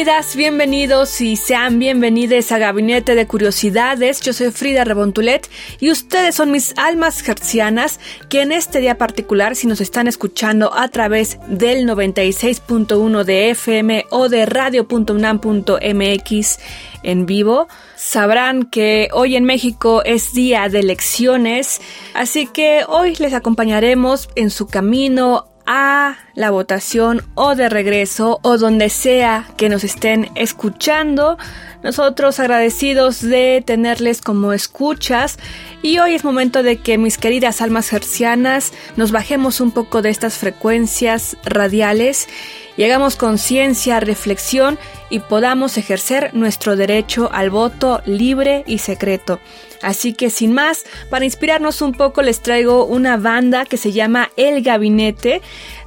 Bienvenidas, bienvenidos y sean bienvenidos a Gabinete de Curiosidades. Yo soy Frida Rebontulet y ustedes son mis almas gercianas que en este día particular, si nos están escuchando a través del 96.1 de FM o de radio.unam.mx en vivo, sabrán que hoy en México es día de elecciones, así que hoy les acompañaremos en su camino a la votación o de regreso o donde sea que nos estén escuchando. Nosotros agradecidos de tenerles como escuchas y hoy es momento de que mis queridas almas hercianas nos bajemos un poco de estas frecuencias radiales y hagamos conciencia, reflexión y podamos ejercer nuestro derecho al voto libre y secreto. Así que sin más, para inspirarnos un poco les traigo una banda que se llama El Gabinete.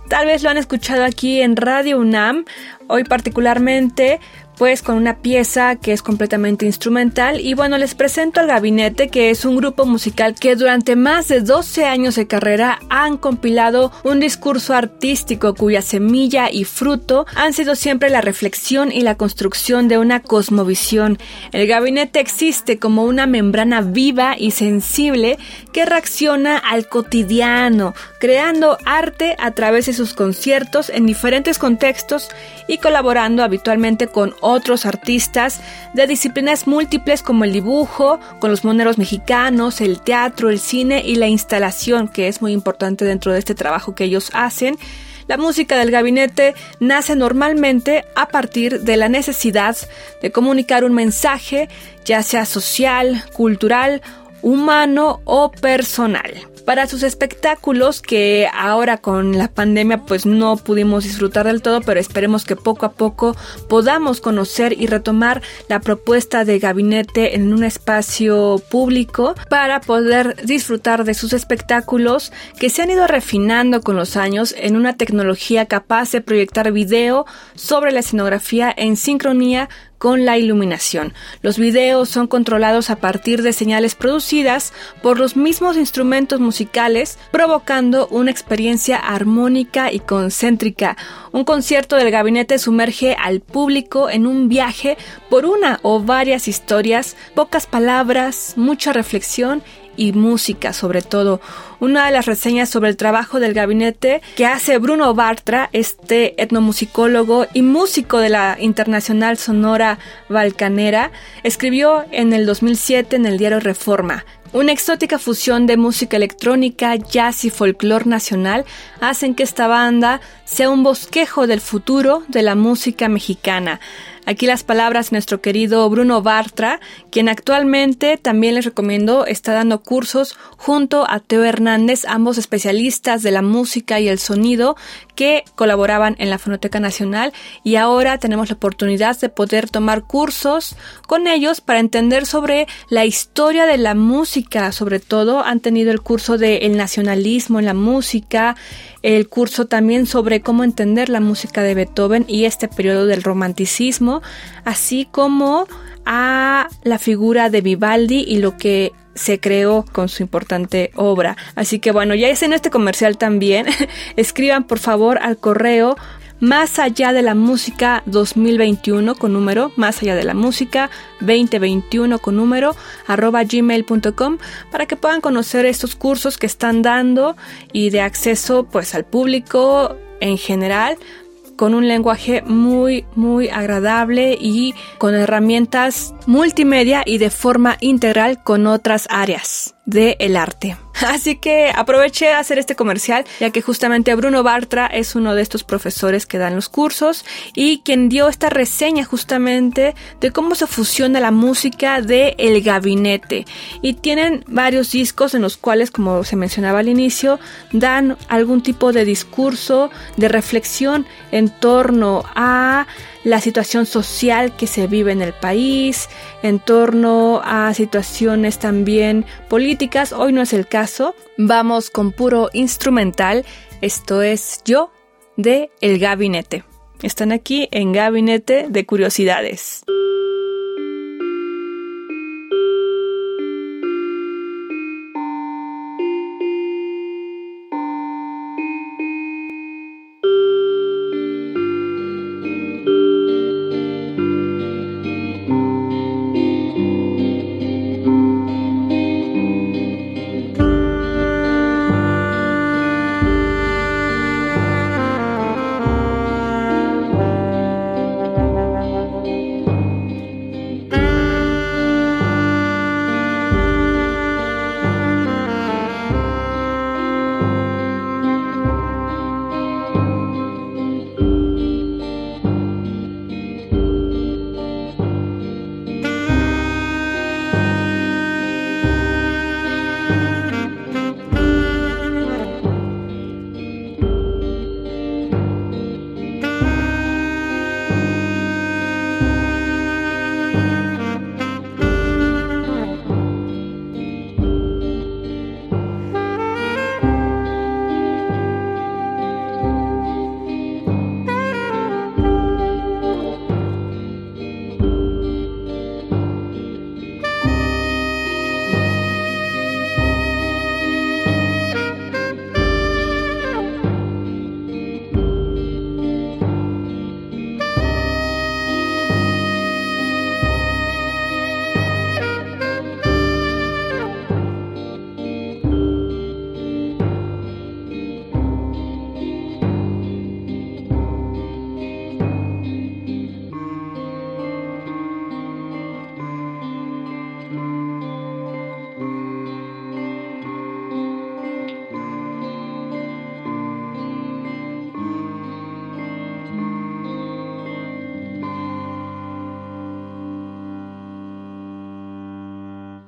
Tal vez lo han escuchado aquí en Radio UNAM, hoy particularmente pues con una pieza que es completamente instrumental y bueno les presento al gabinete que es un grupo musical que durante más de 12 años de carrera han compilado un discurso artístico cuya semilla y fruto han sido siempre la reflexión y la construcción de una cosmovisión. El gabinete existe como una membrana viva y sensible que reacciona al cotidiano, creando arte a través de sus conciertos en diferentes contextos y colaborando habitualmente con otros artistas de disciplinas múltiples como el dibujo, con los moneros mexicanos, el teatro, el cine y la instalación, que es muy importante dentro de este trabajo que ellos hacen. La música del gabinete nace normalmente a partir de la necesidad de comunicar un mensaje, ya sea social, cultural, humano o personal para sus espectáculos que ahora con la pandemia pues no pudimos disfrutar del todo, pero esperemos que poco a poco podamos conocer y retomar la propuesta de gabinete en un espacio público para poder disfrutar de sus espectáculos que se han ido refinando con los años en una tecnología capaz de proyectar video sobre la escenografía en sincronía con la iluminación. Los videos son controlados a partir de señales producidas por los mismos instrumentos musicales, provocando una experiencia armónica y concéntrica. Un concierto del gabinete sumerge al público en un viaje por una o varias historias, pocas palabras, mucha reflexión y música sobre todo. Una de las reseñas sobre el trabajo del gabinete que hace Bruno Bartra, este etnomusicólogo y músico de la Internacional Sonora Balcanera, escribió en el 2007 en el diario Reforma. Una exótica fusión de música electrónica, jazz y folclore nacional hacen que esta banda sea un bosquejo del futuro de la música mexicana. Aquí las palabras de nuestro querido Bruno Bartra, quien actualmente también les recomiendo está dando cursos junto a Teo Hernández, ambos especialistas de la música y el sonido que colaboraban en la Fonoteca Nacional. Y ahora tenemos la oportunidad de poder tomar cursos con ellos para entender sobre la historia de la música, sobre todo han tenido el curso de el nacionalismo en la música, el curso también sobre cómo entender la música de Beethoven y este periodo del romanticismo, así como a la figura de Vivaldi y lo que se creó con su importante obra. Así que bueno, ya es en este comercial también. Escriban por favor al correo Más allá de la música 2021 con número, más allá de la música 2021 con número, arroba gmail.com para que puedan conocer estos cursos que están dando y de acceso pues al público en general con un lenguaje muy, muy agradable y con herramientas multimedia y de forma integral con otras áreas del arte. Así que aproveché a hacer este comercial, ya que justamente Bruno Bartra es uno de estos profesores que dan los cursos y quien dio esta reseña justamente de cómo se fusiona la música de El Gabinete. Y tienen varios discos en los cuales, como se mencionaba al inicio, dan algún tipo de discurso, de reflexión en torno a la situación social que se vive en el país, en torno a situaciones también políticas. Hoy no es el caso. Vamos con puro instrumental. Esto es Yo de El Gabinete. Están aquí en Gabinete de Curiosidades.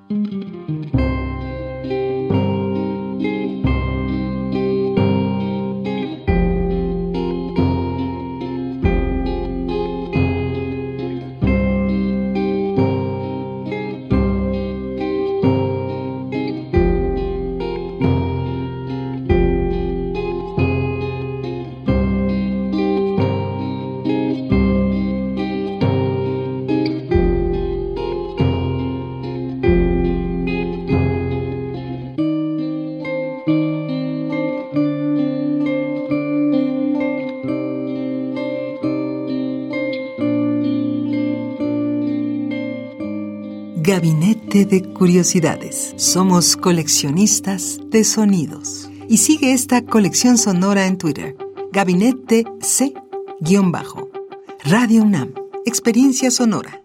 Mm-hmm. De Curiosidades. Somos coleccionistas de sonidos. Y sigue esta colección sonora en Twitter. Gabinete C-Bajo. Radio UNAM. Experiencia sonora.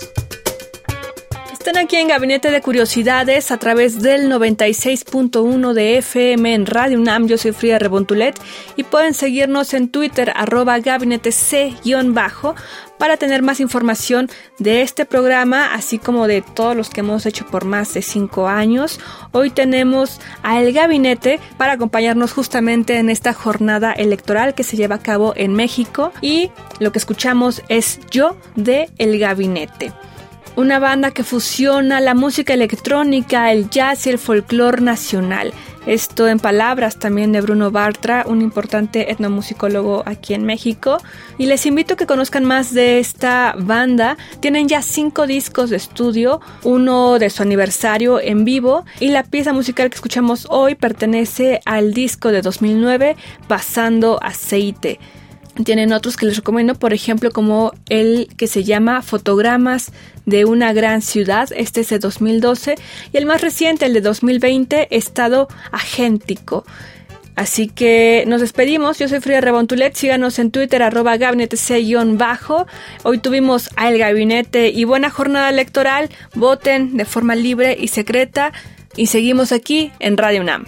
Aquí en Gabinete de Curiosidades a través del 96.1 de FM en Radio UNAM. Yo soy Frida Rebontulet y pueden seguirnos en Twitter arroba gabinete C-bajo para tener más información de este programa, así como de todos los que hemos hecho por más de cinco años. Hoy tenemos a El Gabinete para acompañarnos justamente en esta jornada electoral que se lleva a cabo en México y lo que escuchamos es Yo de El Gabinete una banda que fusiona la música electrónica, el jazz y el folclore nacional. Esto en palabras también de Bruno Bartra, un importante etnomusicólogo aquí en México. Y les invito a que conozcan más de esta banda. Tienen ya cinco discos de estudio, uno de su aniversario en vivo. Y la pieza musical que escuchamos hoy pertenece al disco de 2009, Pasando Aceite. Tienen otros que les recomiendo, por ejemplo, como el que se llama Fotogramas de una gran ciudad, este es de 2012, y el más reciente, el de 2020, Estado Agéntico. Así que nos despedimos. Yo soy Frida Rebontulet. Síganos en Twitter, arroba gabinete bajo Hoy tuvimos al gabinete y buena jornada electoral. Voten de forma libre y secreta. Y seguimos aquí en Radio UNAM.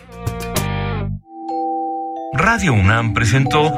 Radio UNAM presentó